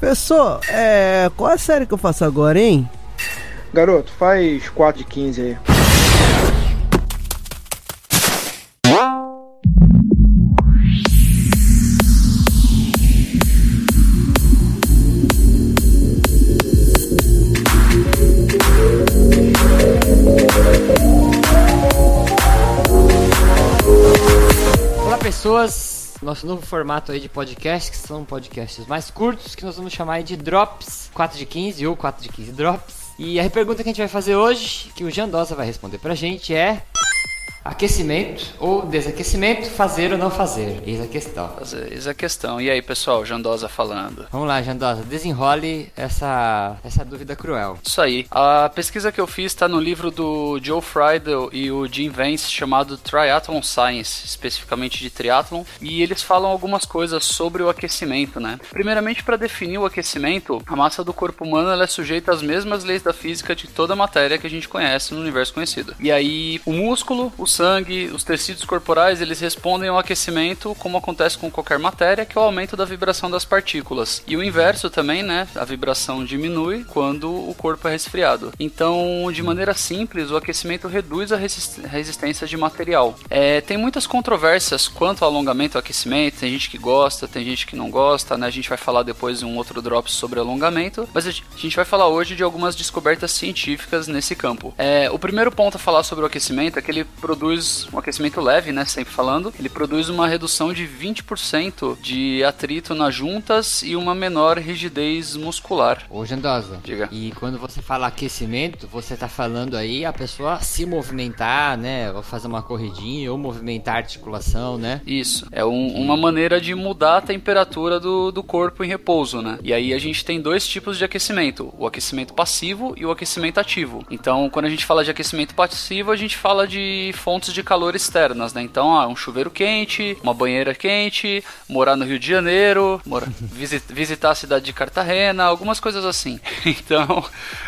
Professor, é, qual a série que eu faço agora, hein? Garoto, faz 4 de 15 aí. Olá pessoas, nosso novo formato aí de podcast, que são podcasts mais curtos, que nós vamos chamar de Drops 4 de 15 ou 4 de 15 Drops. E a pergunta que a gente vai fazer hoje, que o Jean Dosa vai responder pra gente é... Aquecimento ou desaquecimento, fazer ou não fazer? Eis a questão. Eis a questão. E aí, pessoal, Jandosa falando. Vamos lá, Jandosa, desenrole essa, essa dúvida cruel. Isso aí. A pesquisa que eu fiz está no livro do Joe Friedel e o Jim Vance chamado Triathlon Science, especificamente de triathlon, e eles falam algumas coisas sobre o aquecimento, né? Primeiramente, para definir o aquecimento, a massa do corpo humano é sujeita às mesmas leis da física de toda a matéria que a gente conhece no universo conhecido. E aí, o músculo, o sangue, os tecidos corporais, eles respondem ao aquecimento como acontece com qualquer matéria, que é o aumento da vibração das partículas. E o inverso também, né? A vibração diminui quando o corpo é resfriado. Então, de maneira simples, o aquecimento reduz a resistência de material. É, tem muitas controvérsias quanto ao alongamento e aquecimento. Tem gente que gosta, tem gente que não gosta, né? A gente vai falar depois em um outro drop sobre alongamento, mas a gente vai falar hoje de algumas descobertas científicas nesse campo. É, o primeiro ponto a falar sobre o aquecimento é que ele produz produz um aquecimento leve, né? Sempre falando. Ele produz uma redução de 20% de atrito nas juntas e uma menor rigidez muscular. Ô, Gendosa. Diga. E quando você fala aquecimento, você tá falando aí a pessoa se movimentar, né? Ou fazer uma corridinha, ou movimentar a articulação, né? Isso. É um, uma maneira de mudar a temperatura do, do corpo em repouso, né? E aí a gente tem dois tipos de aquecimento: o aquecimento passivo e o aquecimento ativo. Então, quando a gente fala de aquecimento passivo, a gente fala de fontes de calor externas, né? Então, um chuveiro quente, uma banheira quente, morar no Rio de Janeiro, morar, visit, visitar a cidade de Cartagena, algumas coisas assim. Então,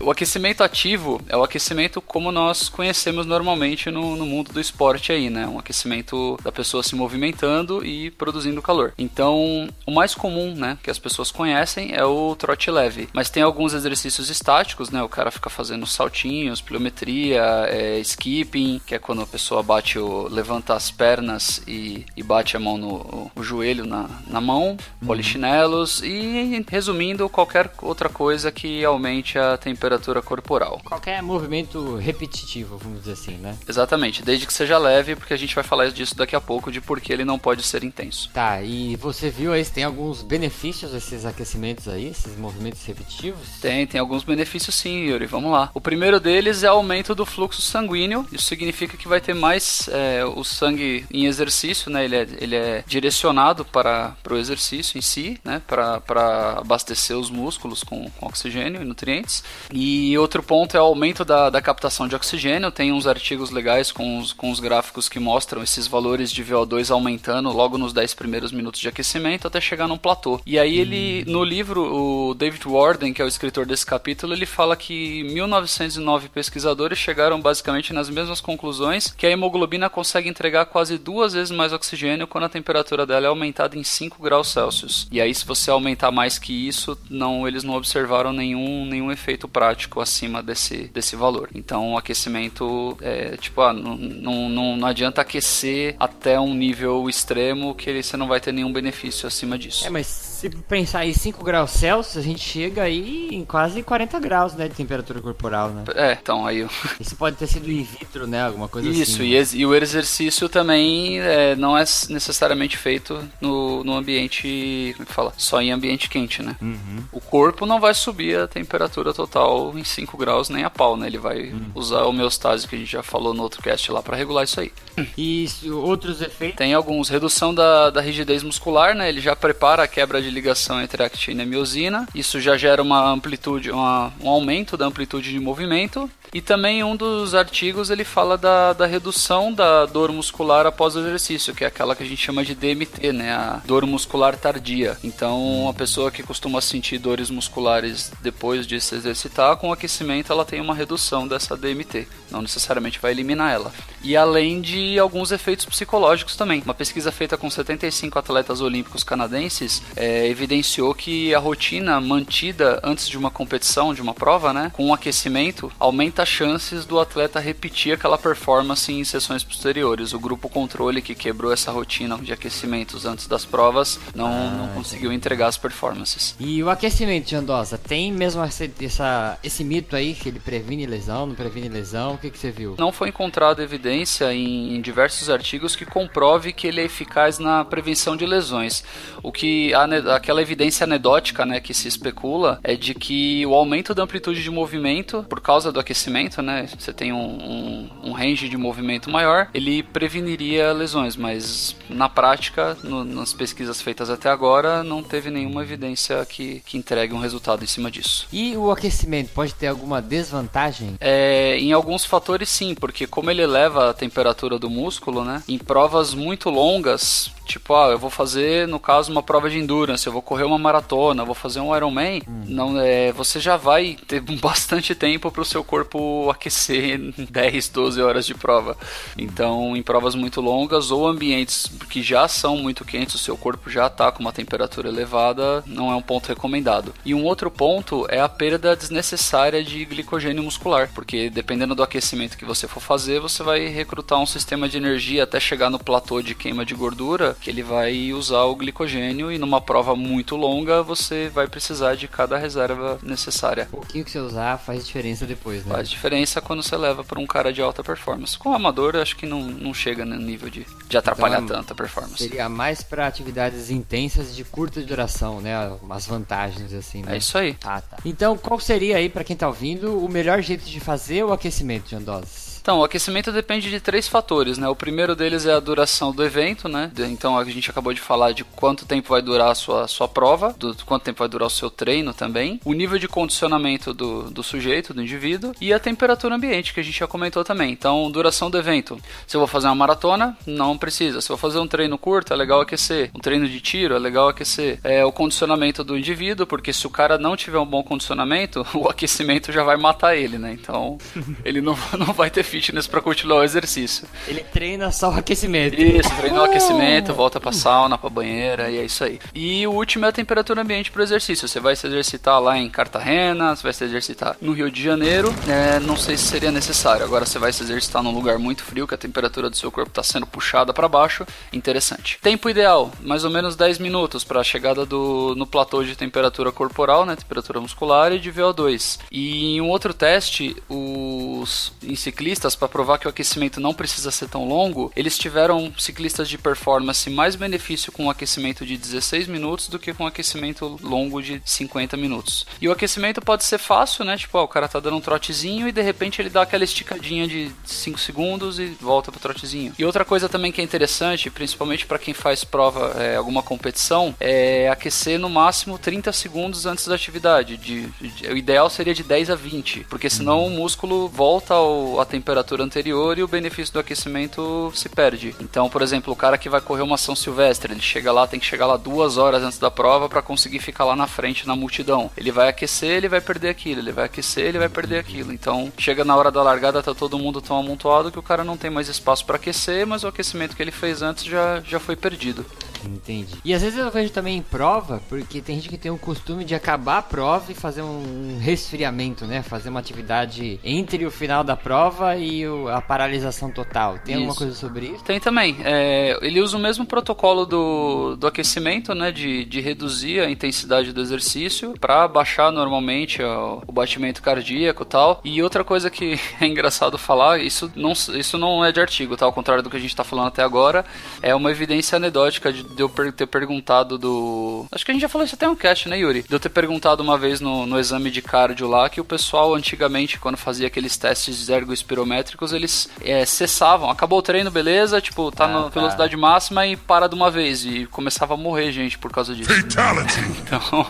o aquecimento ativo é o aquecimento como nós conhecemos normalmente no, no mundo do esporte aí, né? Um aquecimento da pessoa se movimentando e produzindo calor. Então, o mais comum, né, que as pessoas conhecem é o trote leve. Mas tem alguns exercícios estáticos, né? O cara fica fazendo saltinhos, pliometria, é, skipping, que é quando a pessoa pessoa bate o. levanta as pernas e, e bate a mão no o, o joelho na, na mão, uhum. polichinelos e, resumindo, qualquer outra coisa que aumente a temperatura corporal. Qualquer movimento repetitivo, vamos dizer assim, né? Exatamente, desde que seja leve, porque a gente vai falar disso daqui a pouco, de por que ele não pode ser intenso. Tá, e você viu aí, tem alguns benefícios esses aquecimentos aí, esses movimentos repetitivos? Tem, tem alguns benefícios sim, Yuri, vamos lá. O primeiro deles é aumento do fluxo sanguíneo, isso significa que vai ter mais é, o sangue em exercício, né? Ele é, ele é direcionado para, para o exercício em si, né? Para, para abastecer os músculos com, com oxigênio e nutrientes. E outro ponto é o aumento da, da captação de oxigênio. Tem uns artigos legais com os, com os gráficos que mostram esses valores de VO2 aumentando logo nos 10 primeiros minutos de aquecimento até chegar num platô. E aí ele, hum. no livro, o David Warden, que é o escritor desse capítulo, ele fala que 1909 pesquisadores chegaram basicamente nas mesmas conclusões que a hemoglobina consegue entregar quase duas vezes mais oxigênio quando a temperatura dela é aumentada em 5 graus Celsius. E aí, se você aumentar mais que isso, não, eles não observaram nenhum, nenhum efeito prático acima desse, desse valor. Então, o aquecimento é tipo, ah, não, não, não, não adianta aquecer até um nível extremo que você não vai ter nenhum benefício acima disso. É, mas se pensar em 5 graus Celsius, a gente chega aí em quase 40 graus, né, de temperatura corporal, né? É, então aí... Isso pode ter sido in vitro, né, alguma coisa Isso, assim. Isso, e, e, o exercício também é, não é necessariamente feito no, no ambiente, como é que fala? Só em ambiente quente, né? Uhum. O corpo não vai subir a temperatura total em 5 graus nem a pau, né? Ele vai uhum. usar a homeostase que a gente já falou no outro cast lá para regular isso aí. E outros efeitos? Tem alguns. Redução da, da rigidez muscular, né? Ele já prepara a quebra de ligação entre a actina e a miosina. Isso já gera uma amplitude, uma, um aumento da amplitude de movimento. E também um dos artigos ele fala da, da redução da dor muscular após o exercício, que é aquela que a gente chama de DMT, né? A dor muscular tardia. Então, a pessoa que costuma sentir dores musculares depois de se exercitar, com o aquecimento ela tem uma redução dessa DMT. Não necessariamente vai eliminar ela. E além de alguns efeitos psicológicos também. Uma pesquisa feita com 75 atletas olímpicos canadenses é, evidenciou que a rotina mantida antes de uma competição, de uma prova, né, com o aquecimento, aumenta as chances do atleta repetir aquela performance em sessões posteriores. O grupo controle que quebrou essa rotina de aquecimentos antes das provas não, ah, não conseguiu entregar as performances. E o aquecimento, Jandosa, tem mesmo essa, essa, esse mito aí que ele previne lesão, não previne lesão? O que, que você viu? Não foi encontrada evidência em, em diversos artigos que comprove que ele é eficaz na prevenção de lesões. O que a, aquela evidência anedótica, né, que se especula é de que o aumento da amplitude de movimento por causa do aquecimento, né, você tem um, um, um range de movimento maior, ele preveniria lesões, mas na prática, no, nas pesquisas feitas até agora, não teve nenhuma evidência que, que entregue um resultado em cima disso. E o aquecimento pode ter alguma desvantagem? É, em alguns fatores sim, porque como ele eleva a temperatura do músculo, né, em provas muito longas, Tipo, ah, eu vou fazer, no caso, uma prova de endurance, eu vou correr uma maratona, vou fazer um Ironman. Hum. Não, é, você já vai ter bastante tempo para o seu corpo aquecer 10, 12 horas de prova. Então, em provas muito longas ou ambientes que já são muito quentes, o seu corpo já está com uma temperatura elevada, não é um ponto recomendado. E um outro ponto é a perda desnecessária de glicogênio muscular, porque dependendo do aquecimento que você for fazer, você vai recrutar um sistema de energia até chegar no platô de queima de gordura que ele vai usar o glicogênio e numa prova muito longa você vai precisar de cada reserva necessária. O pouquinho que você usar faz diferença depois, né? Faz diferença quando você leva para um cara de alta performance. Com o amador, acho que não, não chega no nível de, de atrapalhar então, tanto a performance. Seria mais para atividades intensas de curta duração, né? As vantagens assim, né? É isso aí. Ah, tá. Então, qual seria aí para quem tá ouvindo o melhor jeito de fazer o aquecimento de andoses? Então, o aquecimento depende de três fatores, né? O primeiro deles é a duração do evento, né? Então, a gente acabou de falar de quanto tempo vai durar a sua, sua prova, do quanto tempo vai durar o seu treino também, o nível de condicionamento do, do sujeito, do indivíduo, e a temperatura ambiente, que a gente já comentou também. Então, duração do evento. Se eu vou fazer uma maratona, não precisa. Se eu vou fazer um treino curto, é legal aquecer. Um treino de tiro, é legal aquecer. É o condicionamento do indivíduo, porque se o cara não tiver um bom condicionamento, o aquecimento já vai matar ele, né? Então, ele não, não vai ter fitness para continuar o exercício. Ele treina só o aquecimento. Isso, treina o aquecimento, volta pra sauna, pra banheira e é isso aí. E o último é a temperatura ambiente pro exercício. Você vai se exercitar lá em Cartagena, você vai se exercitar no Rio de Janeiro, é, não sei se seria necessário. Agora você vai se exercitar num lugar muito frio, que a temperatura do seu corpo está sendo puxada para baixo, interessante. Tempo ideal, mais ou menos 10 minutos para a chegada do, no platô de temperatura corporal, né, temperatura muscular e de VO2. E em um outro teste, os em ciclistas ciclistas, para provar que o aquecimento não precisa ser tão longo, eles tiveram ciclistas de performance mais benefício com um aquecimento de 16 minutos do que com um aquecimento longo de 50 minutos. E o aquecimento pode ser fácil, né? Tipo, ó, o cara tá dando um trotezinho e de repente ele dá aquela esticadinha de 5 segundos e volta pro trotezinho. E outra coisa também que é interessante, principalmente para quem faz prova, é, alguma competição, é aquecer no máximo 30 segundos antes da atividade. De, de, o ideal seria de 10 a 20, porque senão o músculo volta ao, a temperatura temperatura anterior e o benefício do aquecimento se perde. Então, por exemplo, o cara que vai correr uma São Silvestre, ele chega lá, tem que chegar lá duas horas antes da prova para conseguir ficar lá na frente na multidão. Ele vai aquecer, ele vai perder aquilo, ele vai aquecer, ele vai perder aquilo. Então, chega na hora da largada, tá todo mundo tão amontoado que o cara não tem mais espaço para aquecer, mas o aquecimento que ele fez antes já, já foi perdido. Entendi. E às vezes eu vejo também em prova, porque tem gente que tem o costume de acabar a prova e fazer um resfriamento, né? Fazer uma atividade entre o final da prova e o, a paralisação total. Tem isso. alguma coisa sobre isso? Tem também. É, ele usa o mesmo protocolo do, do aquecimento, né? De, de reduzir a intensidade do exercício para baixar normalmente o, o batimento cardíaco e tal. E outra coisa que é engraçado falar, isso não, isso não é de artigo, tá? Ao contrário do que a gente está falando até agora, é uma evidência anedótica de de eu ter perguntado do. Acho que a gente já falou isso até um cast, né, Yuri? De eu ter perguntado uma vez no, no exame de cardio lá que o pessoal antigamente, quando fazia aqueles testes ergoespirométricos, eles é, cessavam. Acabou o treino, beleza, tipo, tá ah, na tá. velocidade máxima e para de uma vez. E começava a morrer gente por causa disso. Fatality! então.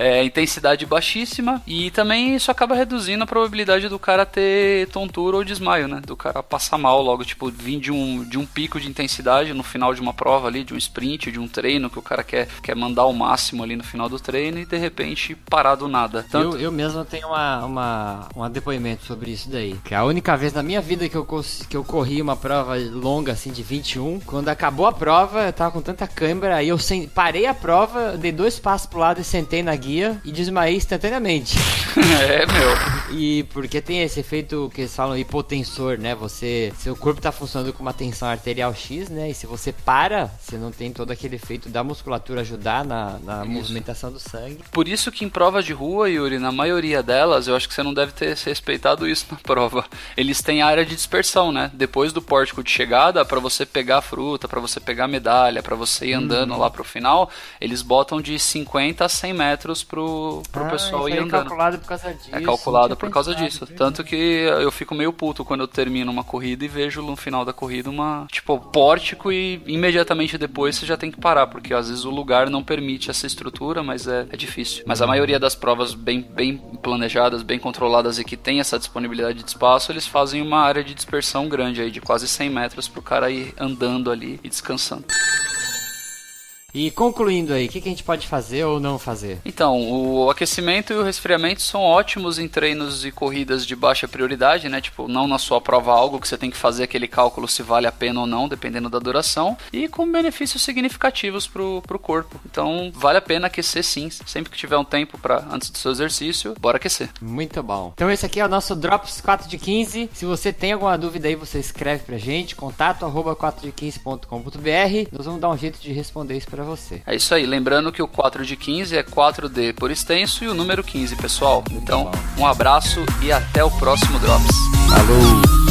É, intensidade baixíssima e também isso acaba reduzindo a probabilidade do cara ter tontura ou desmaio, né? Do cara passar mal logo, tipo, vir de um, de um pico de intensidade no final de uma prova ali, de um sprint, de um treino que o cara quer, quer mandar o máximo ali no final do treino e de repente parar do nada. Tanto... Eu, eu mesmo tenho uma, uma, um depoimento sobre isso daí. Que é a única vez na minha vida que eu, que eu corri uma prova longa assim de 21, quando acabou a prova, eu tava com tanta câimbra, aí eu parei a prova, dei dois passos pro lado e sentei na guia e desmaiei instantaneamente. é, meu. E porque tem esse efeito que eles falam hipotensor, né? Você, seu corpo tá funcionando com uma tensão arterial X, né? E se você para, você não tem todo aquele efeito da musculatura ajudar na, na movimentação do sangue. Por isso que em provas de rua, Yuri, na maioria delas, eu acho que você não deve ter respeitado isso na prova. Eles têm área de dispersão, né? Depois do pórtico de chegada, para você pegar a fruta, para você pegar a medalha, para você ir andando uhum. lá pro final, eles botam de 50 a 100 metros pro, pro ah, pessoal ir é andando. É calculado por causa disso. É calculado por causa disso. Tanto que eu fico meio puto quando eu termino uma corrida e vejo no final da corrida uma, tipo, pórtico e imediatamente depois você já tem que parar, porque às vezes o lugar não permite essa estrutura, mas é, é difícil. Mas a maioria das provas bem, bem planejadas, bem controladas e que tem essa disponibilidade de espaço, eles fazem uma área de dispersão grande aí, de quase 100 metros pro cara ir andando ali e descansando. E concluindo aí, o que, que, a gente pode fazer ou não fazer? Então, o aquecimento e o resfriamento são ótimos em treinos e corridas de baixa prioridade, né? Tipo, não na sua prova algo que você tem que fazer aquele cálculo se vale a pena ou não, dependendo da duração, e com benefícios significativos pro, pro corpo. Então, vale a pena aquecer sim. Sempre que tiver um tempo para antes do seu exercício, bora aquecer. Muito bom. Então, esse aqui é o nosso Drops 4 de 15. Se você tem alguma dúvida aí, você escreve pra gente, contato arroba 4de15.com.br. Nós vamos dar um jeito de responder isso pra você. É isso aí, lembrando que o 4 de 15 é 4D por extenso e o número 15, pessoal. Então, um abraço e até o próximo Drops. Falou!